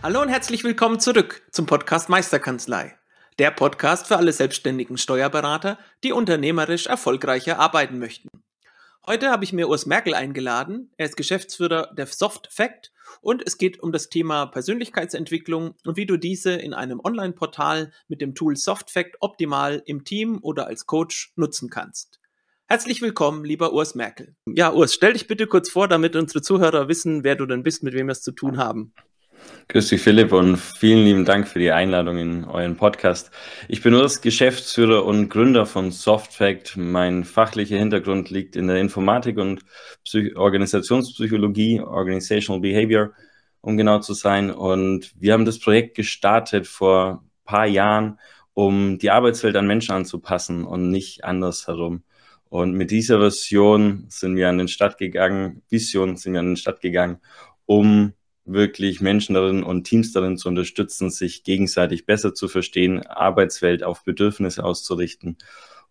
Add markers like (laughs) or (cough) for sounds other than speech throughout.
Hallo und herzlich willkommen zurück zum Podcast Meisterkanzlei. Der Podcast für alle selbstständigen Steuerberater, die unternehmerisch erfolgreicher arbeiten möchten. Heute habe ich mir Urs Merkel eingeladen. Er ist Geschäftsführer der Soft Fact und es geht um das Thema Persönlichkeitsentwicklung und wie du diese in einem Online-Portal mit dem Tool SoftFact optimal im Team oder als Coach nutzen kannst. Herzlich willkommen, lieber Urs Merkel. Ja, Urs, stell dich bitte kurz vor, damit unsere Zuhörer wissen, wer du denn bist, mit wem wir es zu tun haben. Grüß dich, Philipp, und vielen lieben Dank für die Einladung in euren Podcast. Ich bin Urs, Geschäftsführer und Gründer von SoftFact. Mein fachlicher Hintergrund liegt in der Informatik und Psych Organisationspsychologie, Organizational Behavior, um genau zu sein. Und wir haben das Projekt gestartet vor ein paar Jahren, um die Arbeitswelt an Menschen anzupassen und nicht andersherum. Und mit dieser Version sind wir an den Start gegangen, Vision sind wir an den Start gegangen, um wirklich Menschen darin und Teams darin zu unterstützen, sich gegenseitig besser zu verstehen, Arbeitswelt auf Bedürfnisse auszurichten.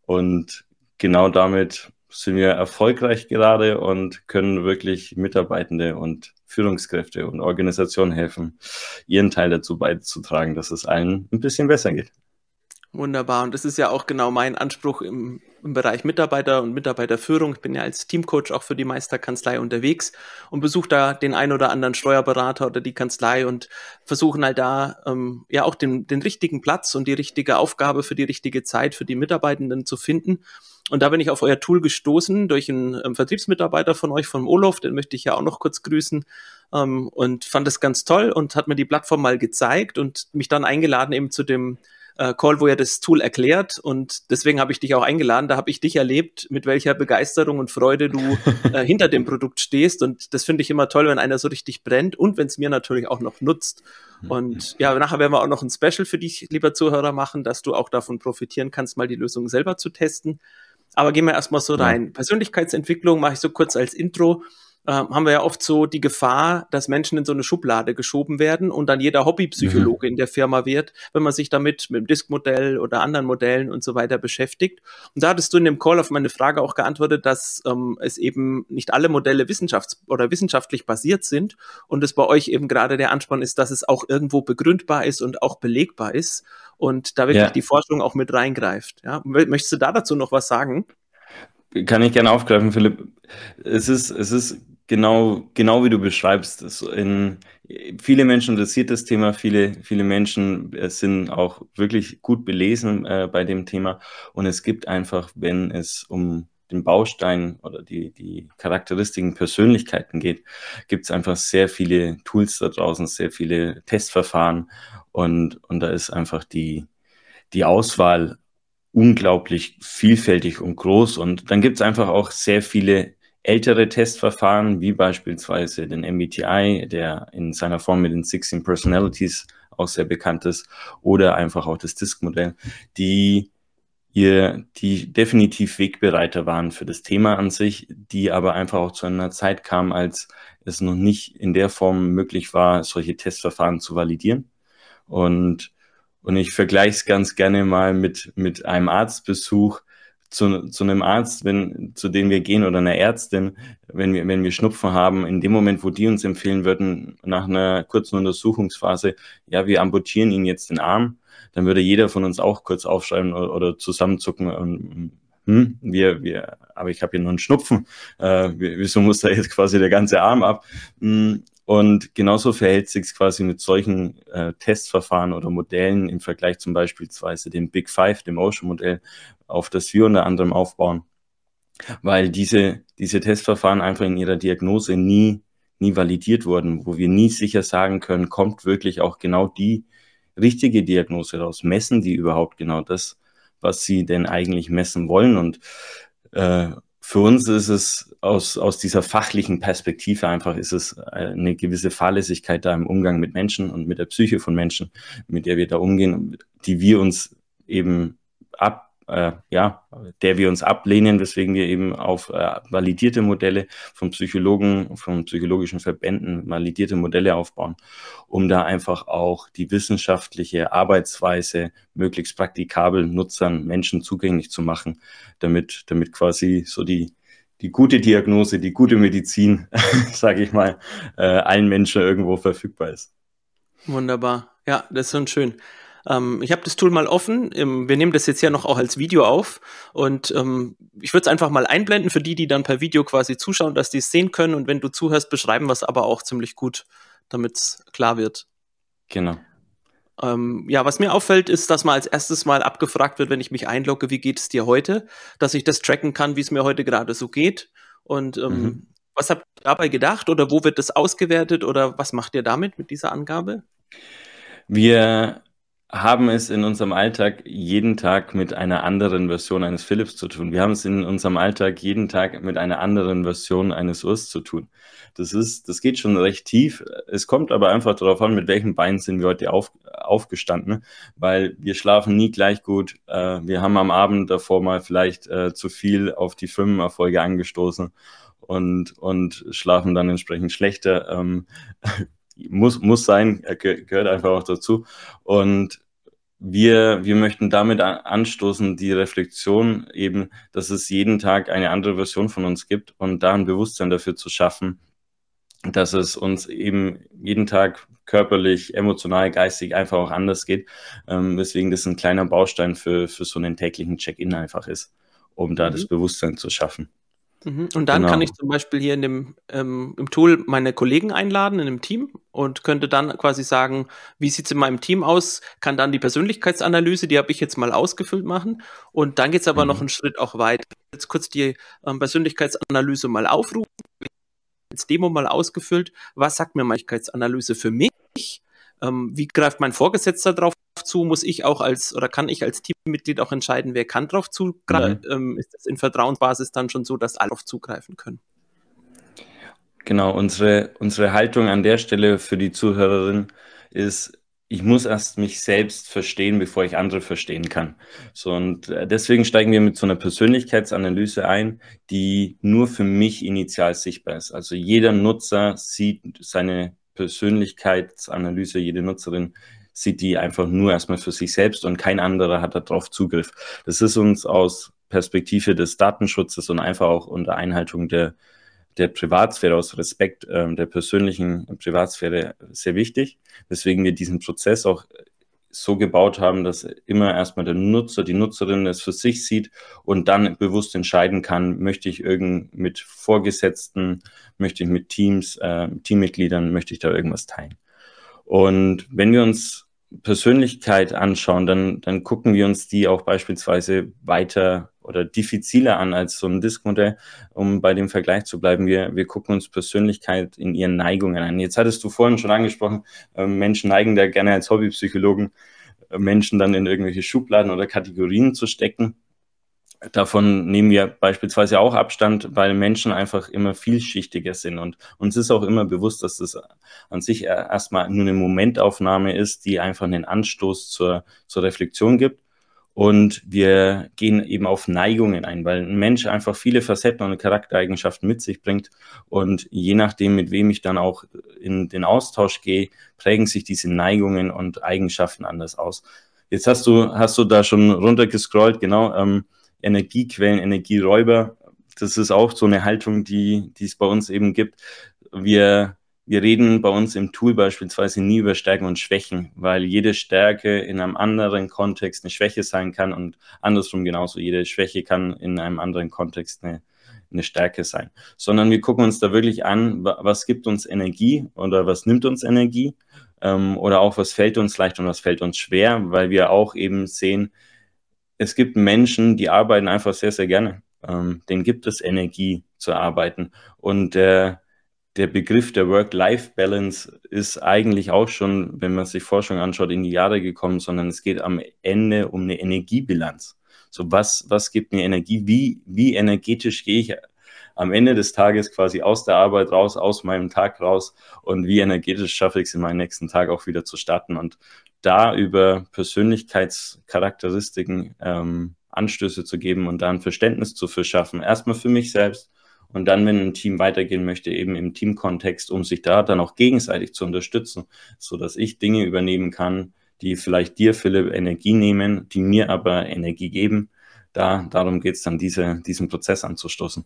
Und genau damit sind wir erfolgreich gerade und können wirklich Mitarbeitende und Führungskräfte und Organisationen helfen, ihren Teil dazu beizutragen, dass es allen ein bisschen besser geht. Wunderbar. Und das ist ja auch genau mein Anspruch im, im Bereich Mitarbeiter und Mitarbeiterführung. Ich bin ja als Teamcoach auch für die Meisterkanzlei unterwegs und besuche da den ein oder anderen Steuerberater oder die Kanzlei und versuchen halt da ähm, ja auch den, den richtigen Platz und die richtige Aufgabe für die richtige Zeit für die Mitarbeitenden zu finden. Und da bin ich auf euer Tool gestoßen durch einen ähm, Vertriebsmitarbeiter von euch, von Olof, den möchte ich ja auch noch kurz grüßen ähm, und fand das ganz toll und hat mir die Plattform mal gezeigt und mich dann eingeladen eben zu dem äh, Call, wo er das Tool erklärt. Und deswegen habe ich dich auch eingeladen. Da habe ich dich erlebt, mit welcher Begeisterung und Freude du (laughs) äh, hinter dem Produkt stehst. Und das finde ich immer toll, wenn einer so richtig brennt und wenn es mir natürlich auch noch nutzt. Mhm. Und ja, nachher werden wir auch noch ein Special für dich, lieber Zuhörer, machen, dass du auch davon profitieren kannst, mal die Lösung selber zu testen. Aber gehen wir erstmal so rein. Persönlichkeitsentwicklung mache ich so kurz als Intro äh, haben wir ja oft so die Gefahr, dass Menschen in so eine Schublade geschoben werden und dann jeder Hobbypsychologe mhm. in der Firma wird, wenn man sich damit mit dem Disk-Modell oder anderen Modellen und so weiter beschäftigt. Und da hattest du in dem Call auf meine Frage auch geantwortet, dass ähm, es eben nicht alle Modelle wissenschafts- oder wissenschaftlich basiert sind und es bei euch eben gerade der Ansporn ist, dass es auch irgendwo begründbar ist und auch belegbar ist und da wirklich ja. die Forschung auch mit reingreift. Ja? Möchtest du da dazu noch was sagen? Kann ich gerne aufgreifen, Philipp. Es ist, es ist Genau, genau wie du beschreibst. In, viele Menschen interessiert das Thema, viele, viele Menschen äh, sind auch wirklich gut belesen äh, bei dem Thema. Und es gibt einfach, wenn es um den Baustein oder die, die Charakteristiken Persönlichkeiten geht, gibt es einfach sehr viele Tools da draußen, sehr viele Testverfahren und, und da ist einfach die, die Auswahl unglaublich vielfältig und groß und dann gibt es einfach auch sehr viele ältere Testverfahren, wie beispielsweise den MBTI, der in seiner Form mit den 16 Personalities auch sehr bekannt ist, oder einfach auch das Disk-Modell, die ihr, die definitiv Wegbereiter waren für das Thema an sich, die aber einfach auch zu einer Zeit kamen, als es noch nicht in der Form möglich war, solche Testverfahren zu validieren. Und, und ich vergleiche es ganz gerne mal mit, mit einem Arztbesuch, zu, zu einem Arzt, wenn, zu dem wir gehen oder einer Ärztin, wenn wir, wenn wir Schnupfen haben, in dem Moment, wo die uns empfehlen würden, nach einer kurzen Untersuchungsphase, ja, wir amputieren ihnen jetzt den Arm, dann würde jeder von uns auch kurz aufschreiben oder, oder zusammenzucken und hm, wir, wir, aber ich habe hier nur einen Schnupfen, äh, wieso muss da jetzt quasi der ganze Arm ab? Hm, und genauso verhält sich quasi mit solchen äh, Testverfahren oder Modellen im Vergleich zum beispielsweise dem Big Five, dem Ocean-Modell, auf das wir unter anderem aufbauen. Weil diese, diese Testverfahren einfach in ihrer Diagnose nie, nie validiert wurden, wo wir nie sicher sagen können, kommt wirklich auch genau die richtige Diagnose raus? Messen die überhaupt genau das, was sie denn eigentlich messen wollen? Und äh, für uns ist es aus, aus dieser fachlichen Perspektive einfach, ist es äh, eine gewisse Fahrlässigkeit da im Umgang mit Menschen und mit der Psyche von Menschen, mit der wir da umgehen, die wir uns eben ab, äh, ja, der wir uns ablehnen, weswegen wir eben auf äh, validierte Modelle von Psychologen, von psychologischen Verbänden validierte Modelle aufbauen, um da einfach auch die wissenschaftliche Arbeitsweise möglichst praktikabel Nutzern, Menschen zugänglich zu machen, damit, damit quasi so die, die gute Diagnose, die gute Medizin, (laughs) sage ich mal, äh, allen Menschen irgendwo verfügbar ist. Wunderbar. Ja, das ist schon schön. Ähm, ich habe das Tool mal offen. Ähm, wir nehmen das jetzt ja noch auch als Video auf und ähm, ich würde es einfach mal einblenden für die, die dann per Video quasi zuschauen, dass die es sehen können und wenn du zuhörst, beschreiben wir es aber auch ziemlich gut, damit es klar wird. Genau. Ähm, ja, was mir auffällt, ist, dass mal als erstes mal abgefragt wird, wenn ich mich einlogge, wie geht es dir heute, dass ich das tracken kann, wie es mir heute gerade so geht. Und ähm, mhm. was habt ihr dabei gedacht oder wo wird das ausgewertet oder was macht ihr damit mit dieser Angabe? Wir haben es in unserem Alltag jeden Tag mit einer anderen Version eines Philips zu tun. Wir haben es in unserem Alltag jeden Tag mit einer anderen Version eines Urs zu tun. Das ist, das geht schon recht tief. Es kommt aber einfach darauf an, mit welchem Bein sind wir heute auf, aufgestanden, weil wir schlafen nie gleich gut. Äh, wir haben am Abend davor mal vielleicht äh, zu viel auf die Firmenerfolge angestoßen und, und schlafen dann entsprechend schlechter. Ähm, muss, muss sein, gehört einfach auch dazu. Und wir, wir möchten damit anstoßen, die Reflexion eben, dass es jeden Tag eine andere Version von uns gibt und da ein Bewusstsein dafür zu schaffen, dass es uns eben jeden Tag körperlich, emotional, geistig einfach auch anders geht, ähm, weswegen das ein kleiner Baustein für, für so einen täglichen Check-in einfach ist, um da mhm. das Bewusstsein zu schaffen. Mhm. Und dann genau. kann ich zum Beispiel hier in dem ähm, im Tool meine Kollegen einladen in einem Team und könnte dann quasi sagen, wie sieht es in meinem Team aus, kann dann die Persönlichkeitsanalyse, die habe ich jetzt mal ausgefüllt machen. Und dann geht es aber mhm. noch einen Schritt auch weiter. Jetzt kurz die ähm, Persönlichkeitsanalyse mal aufrufen, als Demo mal ausgefüllt. Was sagt mir Persönlichkeitsanalyse für mich? Ähm, wie greift mein Vorgesetzter drauf zu? Muss ich auch als oder kann ich als Teammitglied auch entscheiden, wer kann drauf zugreifen? Mhm. Ähm, ist das in Vertrauensbasis dann schon so, dass alle darauf zugreifen können? Genau, unsere, unsere Haltung an der Stelle für die Zuhörerin ist, ich muss erst mich selbst verstehen, bevor ich andere verstehen kann. So, und äh, deswegen steigen wir mit so einer Persönlichkeitsanalyse ein, die nur für mich initial sichtbar ist. Also jeder Nutzer sieht seine Persönlichkeitsanalyse, jede Nutzerin sieht die einfach nur erstmal für sich selbst und kein anderer hat darauf Zugriff. Das ist uns aus Perspektive des Datenschutzes und einfach auch unter Einhaltung der, der Privatsphäre, aus Respekt ähm, der persönlichen Privatsphäre sehr wichtig, weswegen wir diesen Prozess auch so gebaut haben, dass immer erstmal der Nutzer, die Nutzerin es für sich sieht und dann bewusst entscheiden kann, möchte ich irgend mit Vorgesetzten, möchte ich mit Teams, äh, Teammitgliedern, möchte ich da irgendwas teilen. Und wenn wir uns Persönlichkeit anschauen, dann, dann gucken wir uns die auch beispielsweise weiter oder diffiziler an als so ein Diskmodell, um bei dem Vergleich zu bleiben. Wir, wir gucken uns Persönlichkeit in ihren Neigungen an. Jetzt hattest du vorhin schon angesprochen, äh, Menschen neigen da gerne als Hobbypsychologen, äh, Menschen dann in irgendwelche Schubladen oder Kategorien zu stecken. Davon nehmen wir beispielsweise auch Abstand, weil Menschen einfach immer vielschichtiger sind. Und uns ist auch immer bewusst, dass das an sich erstmal nur eine Momentaufnahme ist, die einfach einen Anstoß zur, zur Reflexion gibt. Und wir gehen eben auf Neigungen ein, weil ein Mensch einfach viele Facetten und Charaktereigenschaften mit sich bringt. Und je nachdem, mit wem ich dann auch in den Austausch gehe, prägen sich diese Neigungen und Eigenschaften anders aus. Jetzt hast du, hast du da schon runtergescrollt, genau. Ähm, Energiequellen, Energieräuber. Das ist auch so eine Haltung, die, die es bei uns eben gibt. Wir, wir reden bei uns im Tool beispielsweise nie über Stärken und Schwächen, weil jede Stärke in einem anderen Kontext eine Schwäche sein kann und andersrum genauso. Jede Schwäche kann in einem anderen Kontext eine, eine Stärke sein. Sondern wir gucken uns da wirklich an, was gibt uns Energie oder was nimmt uns Energie ähm, oder auch was fällt uns leicht und was fällt uns schwer, weil wir auch eben sehen, es gibt Menschen, die arbeiten einfach sehr, sehr gerne. Ähm, denen gibt es Energie zu arbeiten. Und der, der Begriff der Work-Life-Balance ist eigentlich auch schon, wenn man sich Forschung anschaut, in die Jahre gekommen, sondern es geht am Ende um eine Energiebilanz. So was, was gibt mir Energie? Wie, wie energetisch gehe ich am Ende des Tages quasi aus der Arbeit raus, aus meinem Tag raus und wie energetisch schaffe ich es in meinen nächsten Tag auch wieder zu starten und da über Persönlichkeitscharakteristiken ähm, Anstöße zu geben und da ein Verständnis zu verschaffen. Erstmal für mich selbst und dann, wenn ein Team weitergehen möchte, eben im Teamkontext, um sich da dann auch gegenseitig zu unterstützen, so dass ich Dinge übernehmen kann, die vielleicht dir, Philipp, Energie nehmen, die mir aber Energie geben. Da, darum geht es dann, diese, diesen Prozess anzustoßen.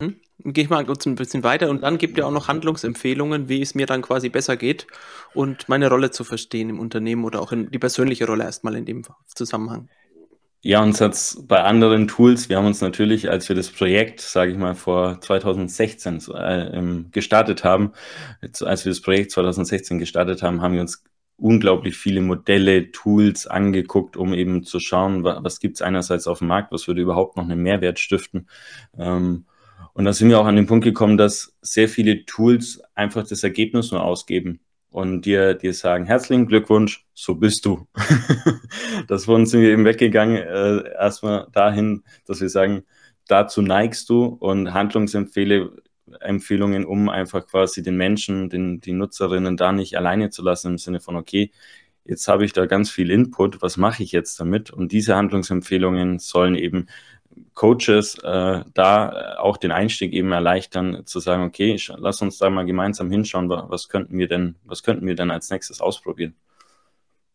Mhm. Gehe ich mal kurz ein bisschen weiter und dann gibt ihr auch noch Handlungsempfehlungen, wie es mir dann quasi besser geht und meine Rolle zu verstehen im Unternehmen oder auch in die persönliche Rolle erstmal in dem Zusammenhang. Ja, uns hat's bei anderen Tools, wir haben uns natürlich, als wir das Projekt, sage ich mal, vor 2016 äh, gestartet haben, als wir das Projekt 2016 gestartet haben, haben wir uns unglaublich viele Modelle, Tools angeguckt, um eben zu schauen, was, was gibt's einerseits auf dem Markt, was würde überhaupt noch einen Mehrwert stiften. Ähm, und da sind wir auch an den Punkt gekommen, dass sehr viele Tools einfach das Ergebnis nur ausgeben und dir, dir sagen, herzlichen Glückwunsch, so bist du. (laughs) das von sind wir eben weggegangen, äh, erstmal dahin, dass wir sagen, dazu neigst du und Handlungsempfehlungen, um einfach quasi den Menschen, den, die Nutzerinnen da nicht alleine zu lassen, im Sinne von, okay, jetzt habe ich da ganz viel Input, was mache ich jetzt damit? Und diese Handlungsempfehlungen sollen eben Coaches äh, da auch den Einstieg eben erleichtern, zu sagen, okay, lass uns da mal gemeinsam hinschauen, was könnten wir denn, was könnten wir denn als nächstes ausprobieren.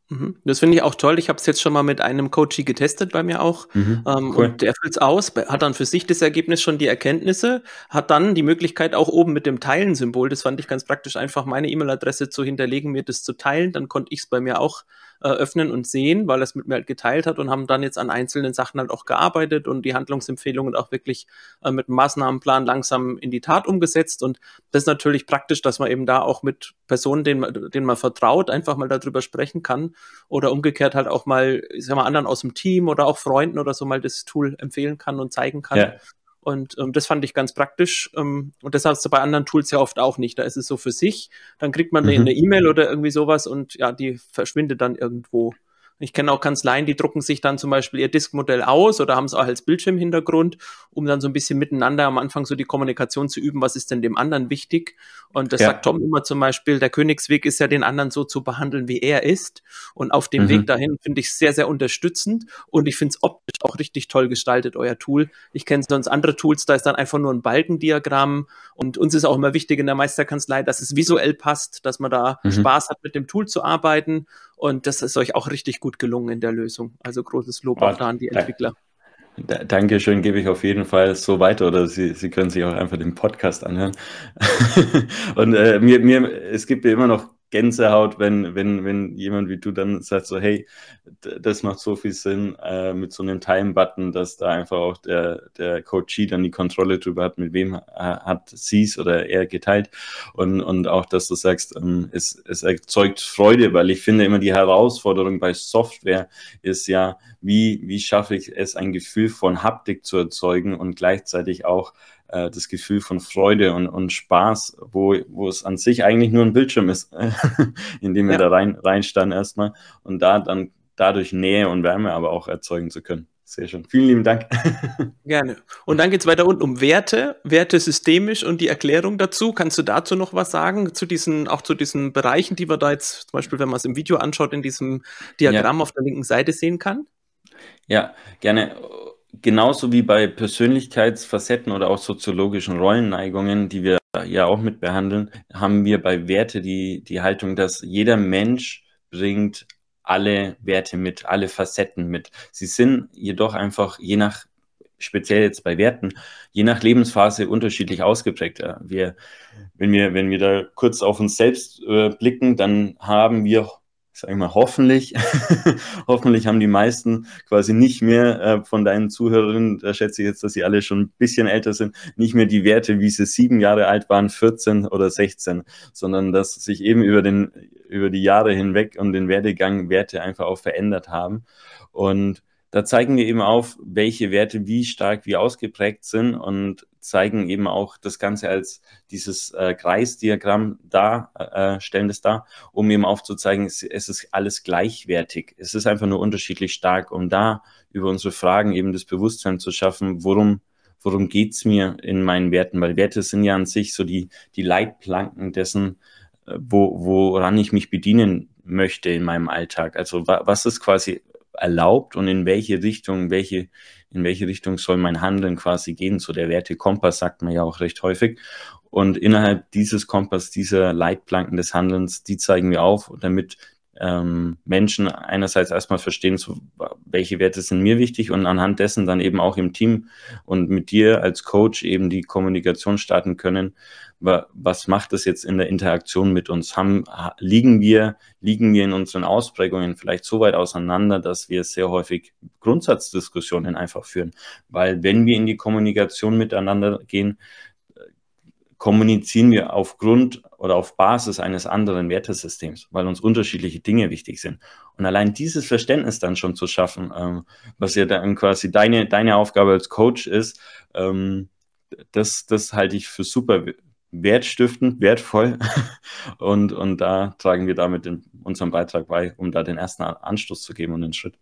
Mhm. Das finde ich auch toll. Ich habe es jetzt schon mal mit einem Coachie getestet bei mir auch. Mhm, ähm, cool. Und der füllt es aus, hat dann für sich das Ergebnis schon die Erkenntnisse, hat dann die Möglichkeit auch oben mit dem Teilen-Symbol, das fand ich ganz praktisch, einfach meine E-Mail-Adresse zu hinterlegen, mir das zu teilen. Dann konnte ich es bei mir auch äh, öffnen und sehen, weil er es mit mir halt geteilt hat und haben dann jetzt an einzelnen Sachen halt auch gearbeitet und die Handlungsempfehlungen auch wirklich äh, mit Maßnahmenplan langsam in die Tat umgesetzt. Und das ist natürlich praktisch, dass man eben da auch mit Personen, denen man, denen man vertraut, einfach mal darüber sprechen kann oder umgekehrt halt auch mal, ich sag mal, anderen aus dem Team oder auch Freunden oder so mal das Tool empfehlen kann und zeigen kann. Ja. Und ähm, das fand ich ganz praktisch. Ähm, und das hast du bei anderen Tools ja oft auch nicht. Da ist es so für sich. Dann kriegt man mhm. eine E-Mail oder irgendwie sowas und ja, die verschwindet dann irgendwo. Ich kenne auch Kanzleien, die drucken sich dann zum Beispiel ihr Diskmodell aus oder haben es auch als Bildschirmhintergrund, um dann so ein bisschen miteinander am Anfang so die Kommunikation zu üben, was ist denn dem anderen wichtig. Und das ja. sagt Tom immer zum Beispiel, der Königsweg ist ja den anderen so zu behandeln, wie er ist. Und auf dem mhm. Weg dahin finde ich sehr, sehr unterstützend und ich finde es optisch auch richtig toll gestaltet, euer Tool. Ich kenne sonst andere Tools, da ist dann einfach nur ein Balkendiagramm und uns ist auch immer wichtig in der Meisterkanzlei, dass es visuell passt, dass man da mhm. Spaß hat, mit dem Tool zu arbeiten und das ist euch auch richtig gut gelungen in der Lösung. Also großes Lob auch da an die Entwickler. Dankeschön, gebe ich auf jeden Fall so weiter oder Sie, Sie können sich auch einfach den Podcast anhören. (laughs) und äh, mir, mir, es gibt ja immer noch Gänsehaut, wenn, wenn, wenn jemand wie du dann sagt, so, hey, das macht so viel Sinn äh, mit so einem Time-Button, dass da einfach auch der, der Coachee dann die Kontrolle drüber hat, mit wem hat sie es oder er geteilt. Und, und auch, dass du sagst, ähm, es, es erzeugt Freude, weil ich finde immer die Herausforderung bei Software ist ja, wie, wie schaffe ich es, ein Gefühl von Haptik zu erzeugen und gleichzeitig auch äh, das Gefühl von Freude und, und Spaß, wo, wo es an sich eigentlich nur ein Bildschirm ist, (laughs) in dem wir ja. da rein, reinstanden erstmal und da dann dadurch Nähe und Wärme aber auch erzeugen zu können. Sehr schön. Vielen lieben Dank. (laughs) Gerne. Und dann geht es weiter unten um Werte, Werte systemisch und die Erklärung dazu. Kannst du dazu noch was sagen, zu diesen, auch zu diesen Bereichen, die wir da jetzt, zum Beispiel, wenn man es im Video anschaut, in diesem Diagramm ja. auf der linken Seite sehen kann? Ja, gerne genauso wie bei Persönlichkeitsfacetten oder auch soziologischen Rollenneigungen, die wir ja auch mit behandeln, haben wir bei Werte die, die Haltung, dass jeder Mensch bringt alle Werte mit, alle Facetten mit. Sie sind jedoch einfach je nach, speziell jetzt bei Werten, je nach Lebensphase unterschiedlich ausgeprägt. Wir, wenn wir, wenn wir da kurz auf uns selbst äh, blicken, dann haben wir ich mal, hoffentlich, (laughs) hoffentlich haben die meisten quasi nicht mehr äh, von deinen Zuhörerinnen, da schätze ich jetzt, dass sie alle schon ein bisschen älter sind, nicht mehr die Werte, wie sie sieben Jahre alt waren, 14 oder 16, sondern dass sich eben über den, über die Jahre hinweg und den Werdegang Werte einfach auch verändert haben. Und da zeigen wir eben auf, welche Werte wie stark, wie ausgeprägt sind und zeigen eben auch das Ganze als dieses äh, Kreisdiagramm da, äh, stellen das da, um eben aufzuzeigen, es, es ist alles gleichwertig. Es ist einfach nur unterschiedlich stark, um da über unsere Fragen eben das Bewusstsein zu schaffen, worum worum geht's mir in meinen Werten? Weil Werte sind ja an sich so die, die Leitplanken dessen, äh, wo, woran ich mich bedienen möchte in meinem Alltag. Also was ist quasi erlaubt und in welche Richtung, welche, in welche Richtung soll mein Handeln quasi gehen. So der Wertekompass sagt man ja auch recht häufig. Und innerhalb dieses Kompass, dieser Leitplanken des Handelns, die zeigen wir auf, damit ähm, Menschen einerseits erstmal verstehen, so, welche Werte sind mir wichtig und anhand dessen dann eben auch im Team und mit dir als Coach eben die Kommunikation starten können. Was macht das jetzt in der Interaktion mit uns? Haben, liegen wir, liegen wir in unseren Ausprägungen vielleicht so weit auseinander, dass wir sehr häufig Grundsatzdiskussionen einfach führen? Weil wenn wir in die Kommunikation miteinander gehen, kommunizieren wir aufgrund oder auf Basis eines anderen Wertesystems, weil uns unterschiedliche Dinge wichtig sind. Und allein dieses Verständnis dann schon zu schaffen, ähm, was ja dann quasi deine, deine Aufgabe als Coach ist, ähm, das, das halte ich für super wertstiftend, wertvoll. (laughs) und, und da tragen wir damit in unserem Beitrag bei, um da den ersten Anstoß zu geben und den Schritt.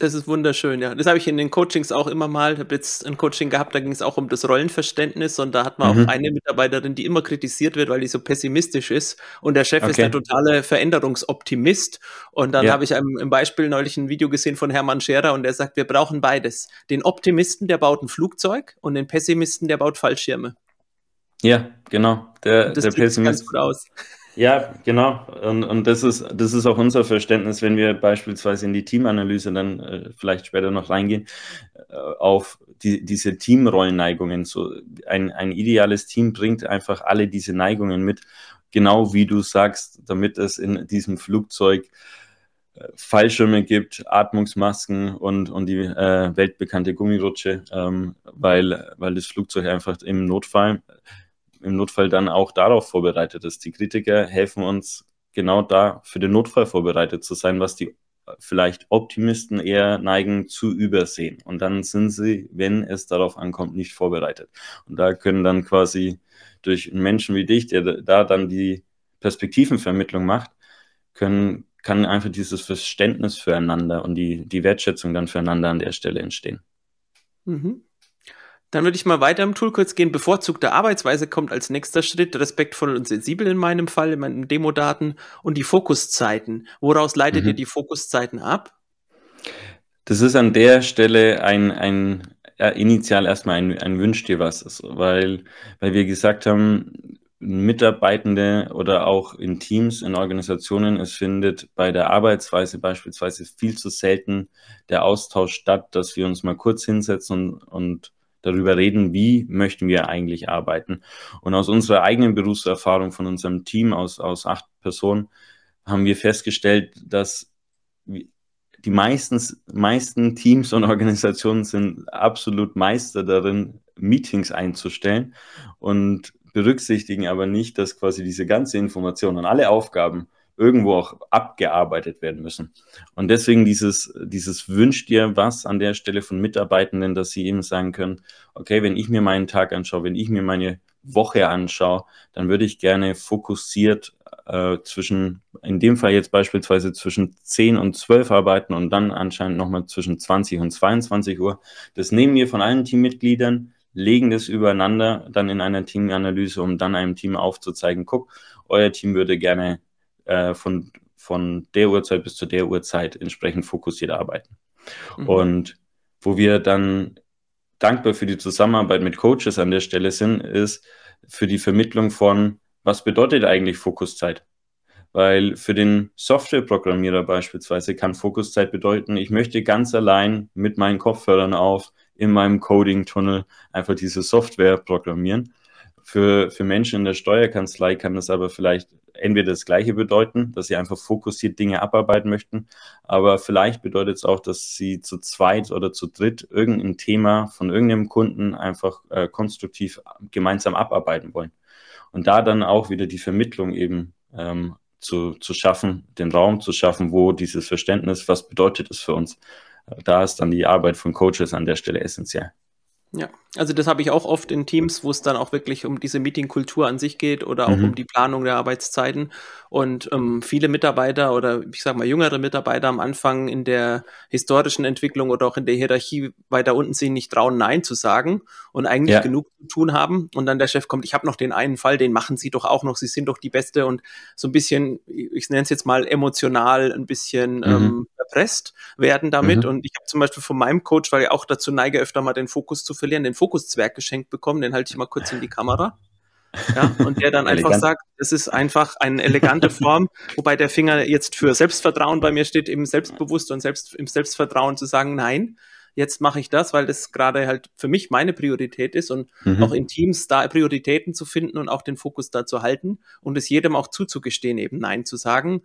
Das ist wunderschön, ja. Das habe ich in den Coachings auch immer mal. Ich habe jetzt ein Coaching gehabt, da ging es auch um das Rollenverständnis und da hat man mhm. auch eine Mitarbeiterin, die immer kritisiert wird, weil die so pessimistisch ist und der Chef okay. ist der totale Veränderungsoptimist. Und dann ja. habe ich einem, im Beispiel neulich ein Video gesehen von Hermann Scherer und der sagt, wir brauchen beides. Den Optimisten, der baut ein Flugzeug und den Pessimisten, der baut Fallschirme. Ja, genau. Der, der Pessimist. Ganz gut aus. Ja, genau. Und, und das, ist, das ist auch unser Verständnis, wenn wir beispielsweise in die Teamanalyse dann äh, vielleicht später noch reingehen, äh, auf die, diese Teamrollenneigungen. So ein, ein ideales Team bringt einfach alle diese Neigungen mit, genau wie du sagst, damit es in diesem Flugzeug äh, Fallschirme gibt, Atmungsmasken und, und die äh, weltbekannte Gummirutsche, ähm, weil, weil das Flugzeug einfach im Notfall im Notfall dann auch darauf vorbereitet ist. Die Kritiker helfen uns genau da für den Notfall vorbereitet zu sein, was die vielleicht Optimisten eher neigen zu übersehen. Und dann sind sie, wenn es darauf ankommt, nicht vorbereitet. Und da können dann quasi durch einen Menschen wie dich, der da dann die Perspektivenvermittlung macht, können, kann einfach dieses Verständnis füreinander und die, die Wertschätzung dann füreinander an der Stelle entstehen. Mhm. Dann würde ich mal weiter im Tool kurz gehen. Bevorzugte Arbeitsweise kommt als nächster Schritt, respektvoll und sensibel in meinem Fall, in meinen Demodaten und die Fokuszeiten. Woraus leitet mhm. ihr die Fokuszeiten ab? Das ist an der Stelle ein, ein ja, initial erstmal ein, ein Wünsch dir was, ist, weil, weil wir gesagt haben, Mitarbeitende oder auch in Teams, in Organisationen, es findet bei der Arbeitsweise beispielsweise viel zu selten der Austausch statt, dass wir uns mal kurz hinsetzen und, und darüber reden, wie möchten wir eigentlich arbeiten. Und aus unserer eigenen Berufserfahrung von unserem Team aus, aus acht Personen haben wir festgestellt, dass die meisten, meisten Teams und Organisationen sind absolut Meister darin, Meetings einzustellen und berücksichtigen aber nicht, dass quasi diese ganze Information und alle Aufgaben irgendwo auch abgearbeitet werden müssen. Und deswegen dieses, dieses wünscht dir was an der Stelle von Mitarbeitenden, dass sie eben sagen können, okay, wenn ich mir meinen Tag anschaue, wenn ich mir meine Woche anschaue, dann würde ich gerne fokussiert äh, zwischen, in dem Fall jetzt beispielsweise zwischen 10 und 12 arbeiten und dann anscheinend nochmal zwischen 20 und 22 Uhr. Das nehmen wir von allen Teammitgliedern, legen das übereinander dann in einer Teamanalyse, um dann einem Team aufzuzeigen, guck, euer Team würde gerne äh, von, von der Uhrzeit bis zu der Uhrzeit entsprechend fokussiert arbeiten. Mhm. Und wo wir dann dankbar für die Zusammenarbeit mit Coaches an der Stelle sind, ist für die Vermittlung von, was bedeutet eigentlich Fokuszeit? Weil für den Softwareprogrammierer beispielsweise kann Fokuszeit bedeuten, ich möchte ganz allein mit meinen Kopfhörern auf in meinem Coding-Tunnel einfach diese Software programmieren. Für, für Menschen in der Steuerkanzlei kann das aber vielleicht entweder das Gleiche bedeuten, dass sie einfach fokussiert Dinge abarbeiten möchten, aber vielleicht bedeutet es auch, dass sie zu zweit oder zu dritt irgendein Thema von irgendeinem Kunden einfach äh, konstruktiv gemeinsam abarbeiten wollen. Und da dann auch wieder die Vermittlung eben ähm, zu, zu schaffen, den Raum zu schaffen, wo dieses Verständnis, was bedeutet es für uns, da ist dann die Arbeit von Coaches an der Stelle essentiell. Ja, also das habe ich auch oft in Teams, wo es dann auch wirklich um diese Meetingkultur an sich geht oder auch Mhm. um die Planung der Arbeitszeiten. Und ähm, viele Mitarbeiter oder ich sage mal jüngere Mitarbeiter am Anfang in der historischen Entwicklung oder auch in der Hierarchie weiter unten sind, nicht trauen, Nein zu sagen und eigentlich Ja. genug zu tun haben. Und dann der Chef kommt, ich habe noch den einen Fall, den machen Sie doch auch noch, Sie sind doch die Beste und so ein bisschen, ich nenne es jetzt mal emotional, ein bisschen Mhm. ähm, erpresst werden damit. Mhm. Und ich habe zum Beispiel von meinem Coach, weil ich auch dazu neige, öfter mal den Fokus zu verlieren, den Fokuszwerg geschenkt bekommen, den halte ich mal kurz in die Kamera. Ja, (laughs) und der dann einfach sagt, das ist einfach eine elegante Form, (laughs) wobei der Finger jetzt für Selbstvertrauen bei mir steht, eben selbstbewusst und selbst im Selbstvertrauen zu sagen, nein, jetzt mache ich das, weil das gerade halt für mich meine Priorität ist und Mhm. auch in Teams da Prioritäten zu finden und auch den Fokus da zu halten und es jedem auch zuzugestehen, eben Nein zu sagen.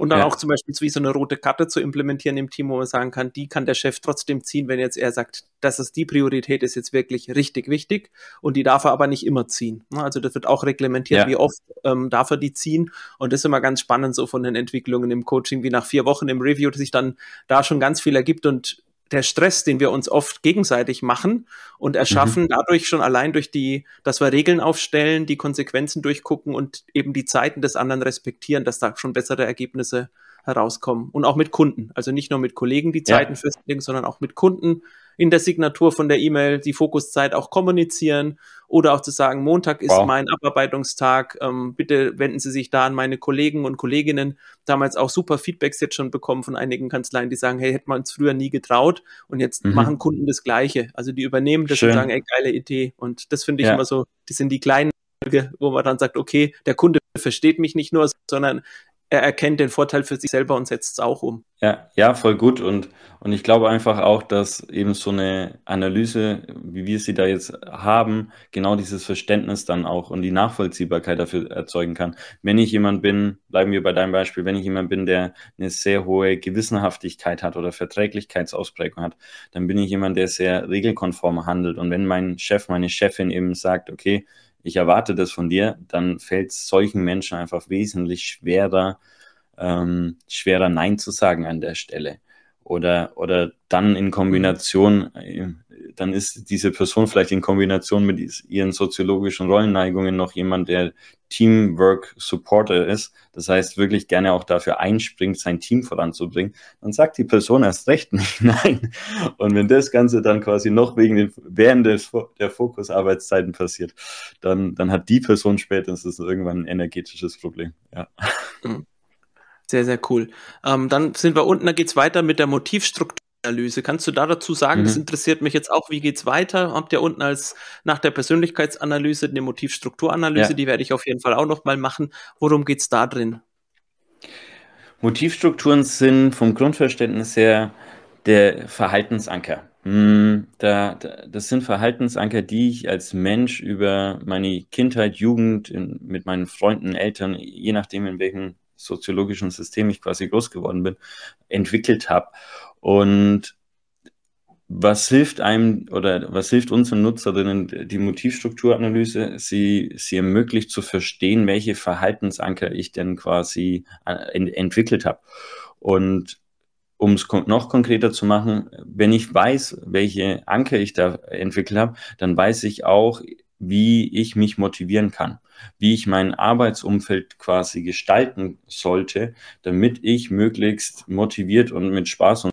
Und dann Ja. auch zum Beispiel wie so eine rote Karte zu implementieren im Team, wo man sagen kann, die kann der Chef trotzdem ziehen, wenn jetzt er sagt, das ist die Priorität, ist jetzt wirklich richtig wichtig und die darf er aber nicht immer ziehen. Ne, Also das wird auch reglementiert, Ja. wie oft ähm, darf er die ziehen. Und das ist immer ganz spannend so von den Entwicklungen im Coaching, wie nach vier Wochen im Review sich dann da schon ganz viel ergibt und der Stress, den wir uns oft gegenseitig machen und erschaffen, dadurch schon allein durch die, dass wir Regeln aufstellen, die Konsequenzen durchgucken und eben die Zeiten des anderen respektieren, dass da schon bessere Ergebnisse herauskommen. Und auch mit Kunden. Also nicht nur mit Kollegen die Ja. Zeiten festlegen, sondern auch mit Kunden in der Signatur von der E-Mail die Fokuszeit auch kommunizieren oder auch zu sagen, Montag ist Wow. mein Abarbeitungstag, ähm, bitte wenden Sie sich da an meine Kollegen und Kolleginnen. Damals auch super Feedbacks jetzt schon bekommen von einigen Kanzleien, die sagen, hey, hätten wir uns früher nie getraut und jetzt Mhm. machen Kunden das Gleiche. Also die übernehmen das Schön. und sagen, ey, geile Idee. Und das finde ich Ja. immer so, die sind die kleinen, wo man dann sagt, okay, der Kunde versteht mich nicht nur, sondern er erkennt den Vorteil für sich selber und setzt es auch um. Ja, ja, voll gut. Und, und ich glaube einfach auch, dass eben so eine Analyse, wie wir sie da jetzt haben, genau dieses Verständnis dann auch und die Nachvollziehbarkeit dafür erzeugen kann. Wenn ich jemand bin, bleiben wir bei deinem Beispiel, wenn ich jemand bin, der eine sehr hohe Gewissenhaftigkeit hat oder Verträglichkeitsausprägung hat, dann bin ich jemand, der sehr regelkonform handelt. Und wenn mein Chef, meine Chefin eben sagt, okay, ich erwarte das von dir, dann fällt es solchen Menschen einfach wesentlich schwerer, ähm, schwerer Nein zu sagen an der Stelle. Oder, oder dann in Kombination, äh, dann ist diese Person vielleicht in Kombination mit ihren soziologischen Rollenneigungen noch jemand, der Teamwork Supporter ist. Das heißt, wirklich gerne auch dafür einspringt, sein Team voranzubringen. Dann sagt die Person erst recht (laughs) nicht Nein. Und wenn das Ganze dann quasi noch wegen den, während des, der Fokusarbeitszeiten passiert, dann, dann hat die Person spätestens irgendwann ein energetisches Problem. Ja. Sehr, sehr cool. Ähm, dann sind wir unten, da geht's weiter mit der Motivstrukturanalyse. Kannst du da dazu sagen, das Mhm. interessiert mich jetzt auch, wie geht's weiter? Habt ihr unten als nach der Persönlichkeitsanalyse eine Motivstrukturanalyse, Ja. die werde ich auf jeden Fall auch noch mal machen. Worum geht's da drin? Motivstrukturen sind vom Grundverständnis her der Verhaltensanker. Hm, Da, da, das sind Verhaltensanker, die ich als Mensch über meine Kindheit, Jugend, in, mit meinen Freunden, Eltern, je nachdem, in welchem soziologischen System ich quasi groß geworden bin, entwickelt habe. Und was hilft einem oder was hilft unseren Nutzerinnen die Motivstrukturanalyse? Sie, sie ermöglicht zu verstehen, welche Verhaltensanker ich denn quasi äh, en- entwickelt habe. Und um es noch konkreter zu machen, wenn ich weiß, welche Anker ich da entwickelt habe, dann weiß ich auch, wie ich mich motivieren kann, wie ich mein Arbeitsumfeld quasi gestalten sollte, damit ich möglichst motiviert und mit Spaß und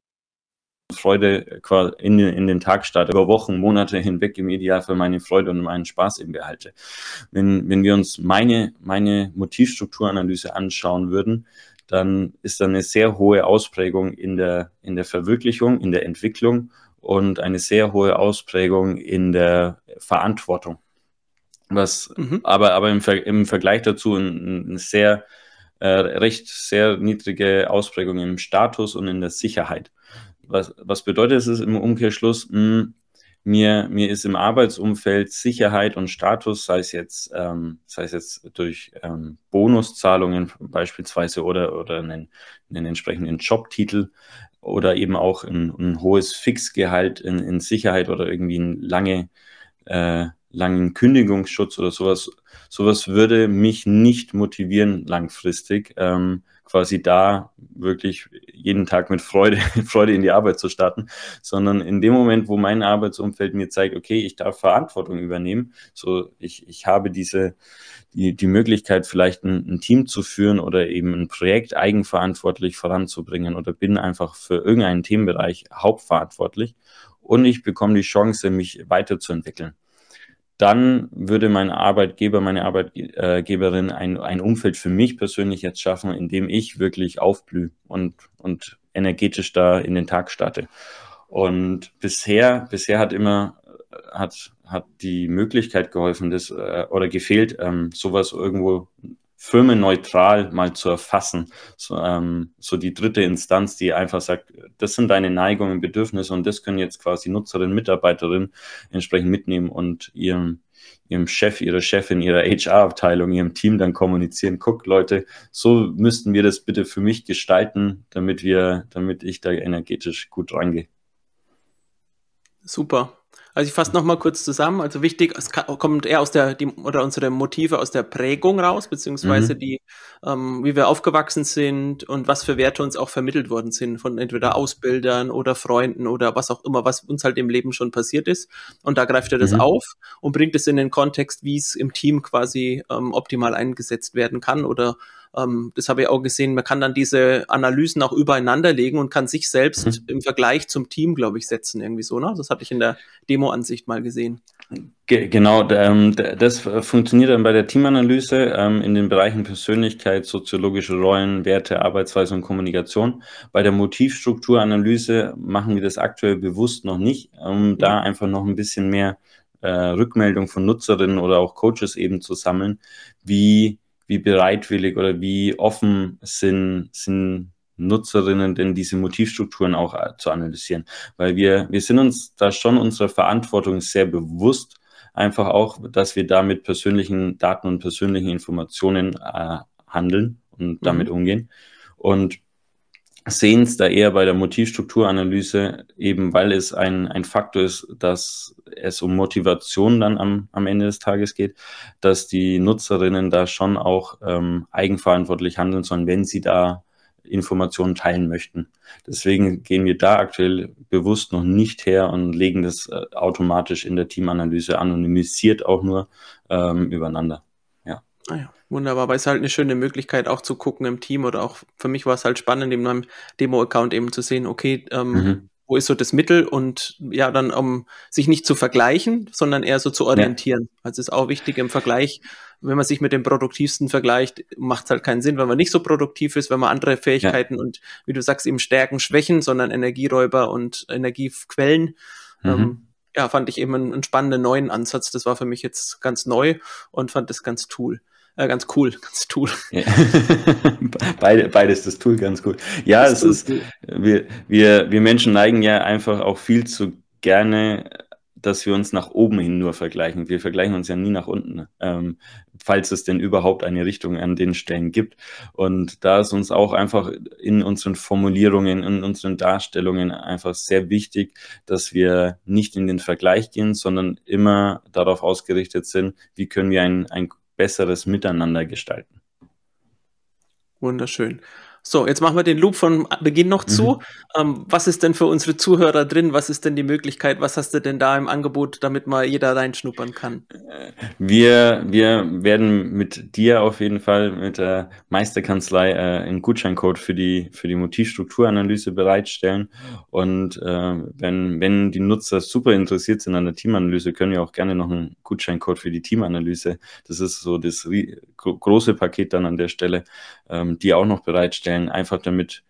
Freude quasi in, den- in den Tag starte, über Wochen, Monate hinweg im Idealfall meine Freude und meinen Spaß eben behalte. Wenn, wenn wir uns meine, meine Motivstrukturanalyse anschauen würden, dann ist da eine sehr hohe Ausprägung in der, in der Verwirklichung, in der Entwicklung und eine sehr hohe Ausprägung in der Verantwortung. Was Mhm. aber, aber im, Ver im Vergleich dazu ein, ein sehr äh, recht sehr niedrige Ausprägung im Status und in der Sicherheit. Was, was bedeutet es im Umkehrschluss? Hm, mir, mir ist im Arbeitsumfeld Sicherheit und Status, sei es jetzt, ähm, sei es jetzt durch ähm, Bonuszahlungen beispielsweise oder, oder einen, einen entsprechenden Jobtitel oder eben auch ein, ein hohes Fixgehalt in, in Sicherheit oder irgendwie ein lange, äh, langen Kündigungsschutz oder sowas, sowas würde mich nicht motivieren langfristig, ähm, quasi da wirklich jeden Tag mit Freude, (laughs) Freude in die Arbeit zu starten, sondern in dem Moment, wo mein Arbeitsumfeld mir zeigt, okay, ich darf Verantwortung übernehmen, so ich, ich habe diese, die, die Möglichkeit, vielleicht ein, ein Team zu führen oder eben ein Projekt eigenverantwortlich voranzubringen oder bin einfach für irgendeinen Themenbereich hauptverantwortlich und ich bekomme die Chance, mich weiterzuentwickeln dann würde mein Arbeitgeber, meine Arbeitgeberin ein, ein Umfeld für mich persönlich jetzt schaffen, in dem ich wirklich aufblühe und, und energetisch da in den Tag starte. Und bisher, bisher hat immer, hat, hat die Möglichkeit geholfen, das, äh, oder gefehlt, ähm, sowas irgendwo firmenneutral mal zu erfassen. So, ähm, so die dritte Instanz, die einfach sagt, das sind deine Neigungen, Bedürfnisse und das können jetzt quasi Nutzerin, Mitarbeiterin entsprechend mitnehmen und ihrem, ihrem Chef, ihrer Chefin, ihrer HR-Abteilung, ihrem Team dann kommunizieren. Guck, Leute, so müssten wir das bitte für mich gestalten, damit wir, damit ich da energetisch gut rangehe. Super. Also ich fasse nochmal kurz zusammen. Also wichtig, es kommt eher aus der, die, oder unsere Motive aus der Prägung raus, beziehungsweise mhm. die, ähm, wie wir aufgewachsen sind und was für Werte uns auch vermittelt worden sind von entweder Ausbildern oder Freunden oder was auch immer, was uns halt im Leben schon passiert ist. Und da greift er das mhm. auf und bringt es in den Kontext, wie es im Team quasi ähm, optimal eingesetzt werden kann oder ähm, das habe ich auch gesehen, man kann dann diese Analysen auch übereinander legen und kann sich selbst mhm. im Vergleich zum Team, glaube ich, setzen, irgendwie so. Ne? Das hatte ich in der Demo-Ansicht mal gesehen. Genau, ähm, das funktioniert dann bei der Teamanalyse ähm, in den Bereichen Persönlichkeit, soziologische Rollen, Werte, Arbeitsweise und Kommunikation. Bei der Motivstrukturanalyse machen wir das aktuell bewusst noch nicht, um da einfach noch ein bisschen mehr äh, Rückmeldung von Nutzerinnen oder auch Coaches eben zu sammeln, wie wie bereitwillig oder wie offen sind, sind Nutzerinnen denn diese Motivstrukturen auch äh, zu analysieren. Weil wir, wir sind uns da schon unserer Verantwortung sehr bewusst, einfach auch, dass wir da mit persönlichen Daten und persönlichen Informationen äh, handeln und damit mhm. umgehen. Und sehen es da eher bei der Motivstrukturanalyse, eben weil es ein, ein Faktor ist, dass es um Motivation dann am, am Ende des Tages geht, dass die Nutzerinnen da schon auch ähm, eigenverantwortlich handeln sollen, wenn sie da Informationen teilen möchten. Deswegen gehen wir da aktuell bewusst noch nicht her und legen das äh, automatisch in der Teamanalyse anonymisiert auch nur ähm, übereinander. Ja. Ah ja. Wunderbar, aber es halt eine schöne Möglichkeit auch zu gucken im Team oder auch für mich war es halt spannend, in meinem Demo-Account eben zu sehen, okay, ähm, mhm. wo ist so das Mittel und ja, dann um sich nicht zu vergleichen, sondern eher so zu orientieren. Ja. Also ist auch wichtig im Vergleich, wenn man sich mit dem Produktivsten vergleicht, macht es halt keinen Sinn, wenn man nicht so produktiv ist, wenn man andere Fähigkeiten ja. und wie du sagst, eben Stärken, Schwächen, sondern Energieräuber und Energiequellen. Mhm. Ähm, ja, fand ich eben einen, einen spannenden neuen Ansatz. Das war für mich jetzt ganz neu und fand das ganz cool. Äh, ganz cool, (laughs) ganz Tool. Ja. (laughs) Beide, beides das Tool ganz cool. Ja, das es ist, wir, wir, wir Menschen neigen ja einfach auch viel zu gerne, dass wir uns nach oben hin nur vergleichen. Wir vergleichen uns ja nie nach unten, ähm, falls es denn überhaupt eine Richtung an den Stellen gibt. Und da ist uns auch einfach in unseren Formulierungen, in unseren Darstellungen einfach sehr wichtig, dass wir nicht in den Vergleich gehen, sondern immer darauf ausgerichtet sind, wie können wir ein, ein besseres Miteinander gestalten. Wunderschön. So, jetzt machen wir den Loop von Beginn noch zu. Mhm. Ähm, was ist denn für unsere Zuhörer drin? Was ist denn die Möglichkeit? Was hast du denn da im Angebot, damit mal jeder reinschnuppern kann? Wir, wir werden mit dir auf jeden Fall mit der Meisterkanzlei äh, einen Gutscheincode für die, für die Motivstrukturanalyse bereitstellen. Und äh, wenn, wenn die Nutzer super interessiert sind an der Teamanalyse, können wir auch gerne noch einen Gutscheincode für die Teamanalyse. Das ist so das große Paket dann an der Stelle, ähm, die auch noch bereitstellen stellen, einfach damit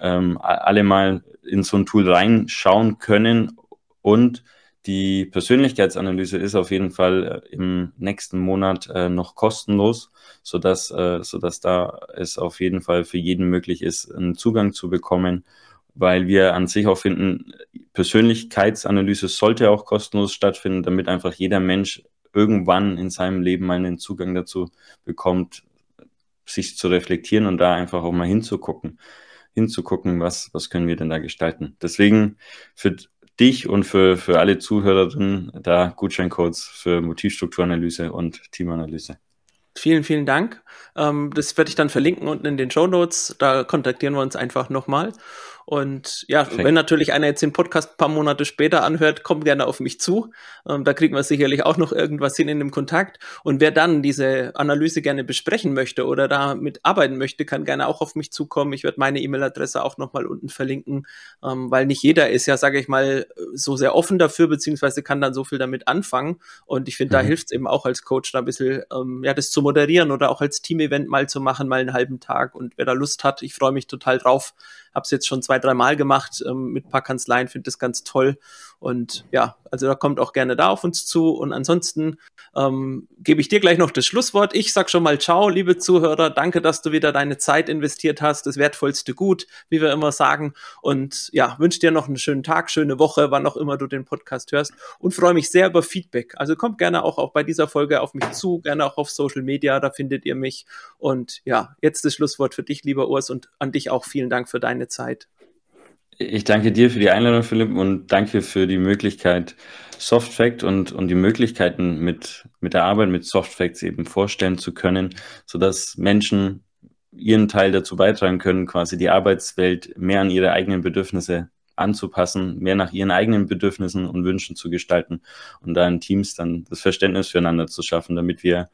ähm, alle mal in so ein Tool reinschauen können. Und die Persönlichkeitsanalyse ist auf jeden Fall äh, im nächsten Monat äh, noch kostenlos, sodass, äh, sodass da es auf jeden Fall für jeden möglich ist, einen Zugang zu bekommen, weil wir an sich auch finden, Persönlichkeitsanalyse sollte auch kostenlos stattfinden, damit einfach jeder Mensch irgendwann in seinem Leben mal einen Zugang dazu bekommt, sich zu reflektieren und da einfach auch mal hinzugucken, hinzugucken, was, was können wir denn da gestalten. Deswegen für dich und für, für alle Zuhörerinnen da Gutscheincodes für Motivstrukturanalyse und Teamanalyse. Vielen, vielen Dank. Ähm, das werde ich dann verlinken unten in den Show Notes. Da kontaktieren wir uns einfach nochmal. Und ja, Perfekt. wenn natürlich einer jetzt den Podcast ein paar Monate später anhört, kommt gerne auf mich zu. Ähm, da kriegen wir sicherlich auch noch irgendwas hin in dem Kontakt. Und wer dann diese Analyse gerne besprechen möchte oder da mitarbeiten möchte, kann gerne auch auf mich zukommen. Ich werde meine E-Mail-Adresse auch nochmal unten verlinken, ähm, weil nicht jeder ist ja, sage ich mal, so sehr offen dafür, beziehungsweise kann dann so viel damit anfangen. Und ich finde, mhm. da hilft es eben auch als Coach, da ein bisschen ähm, ja, das zu moderieren oder auch als Team-Event mal zu machen, mal einen halben Tag. Und wer da Lust hat, ich freue mich total drauf. Habe es jetzt schon zwei, drei Mal gemacht ähm, mit paar Kanzleien, finde das ganz toll. Und ja, also da kommt auch gerne da auf uns zu. Und ansonsten ähm, gebe ich dir gleich noch das Schlusswort. Ich sag schon mal Ciao, liebe Zuhörer. Danke, dass du wieder deine Zeit investiert hast. Das wertvollste Gut, wie wir immer sagen. Und ja, wünsche dir noch einen schönen Tag, schöne Woche, wann auch immer du den Podcast hörst. Und freue mich sehr über Feedback. Also kommt gerne auch, auch bei dieser Folge auf mich zu, gerne auch auf Social Media, da findet ihr mich. Und ja, jetzt das Schlusswort für dich, lieber Urs, und an dich auch vielen Dank für deine Zeit. Ich danke dir für die Einladung, Philipp, und danke für die Möglichkeit, Softfact und, und die Möglichkeiten mit, mit der Arbeit mit Softfacts eben vorstellen zu können, sodass Menschen ihren Teil dazu beitragen können, quasi die Arbeitswelt mehr an ihre eigenen Bedürfnisse anzupassen, mehr nach ihren eigenen Bedürfnissen und Wünschen zu gestalten und da in Teams dann das Verständnis füreinander zu schaffen, damit wir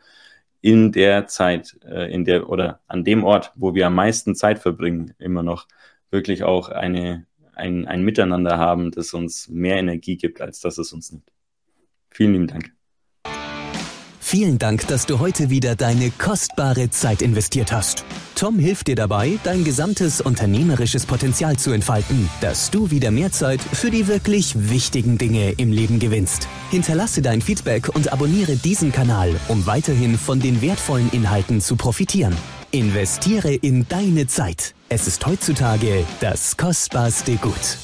in der Zeit, äh, in der oder an dem Ort, wo wir am meisten Zeit verbringen, immer noch wirklich auch eine ein, ein Miteinander haben, das uns mehr Energie gibt, als dass es uns nimmt. Vielen lieben Dank. Vielen Dank, dass du heute wieder deine kostbare Zeit investiert hast. Tom hilft dir dabei, dein gesamtes unternehmerisches Potenzial zu entfalten, dass du wieder mehr Zeit für die wirklich wichtigen Dinge im Leben gewinnst. Hinterlasse dein Feedback und abonniere diesen Kanal, um weiterhin von den wertvollen Inhalten zu profitieren. Investiere in deine Zeit. Es ist heutzutage das kostbarste Gut.